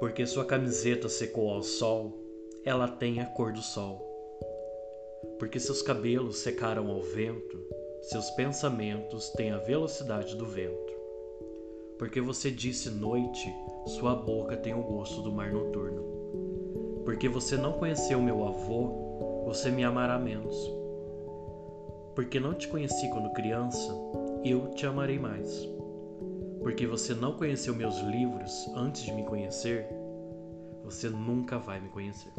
Porque sua camiseta secou ao sol, ela tem a cor do sol. Porque seus cabelos secaram ao vento, seus pensamentos têm a velocidade do vento. Porque você disse noite, sua boca tem o gosto do mar noturno. Porque você não conheceu meu avô, você me amará menos. Porque não te conheci quando criança, eu te amarei mais porque você não conheceu meus livros antes de me conhecer, você nunca vai me conhecer.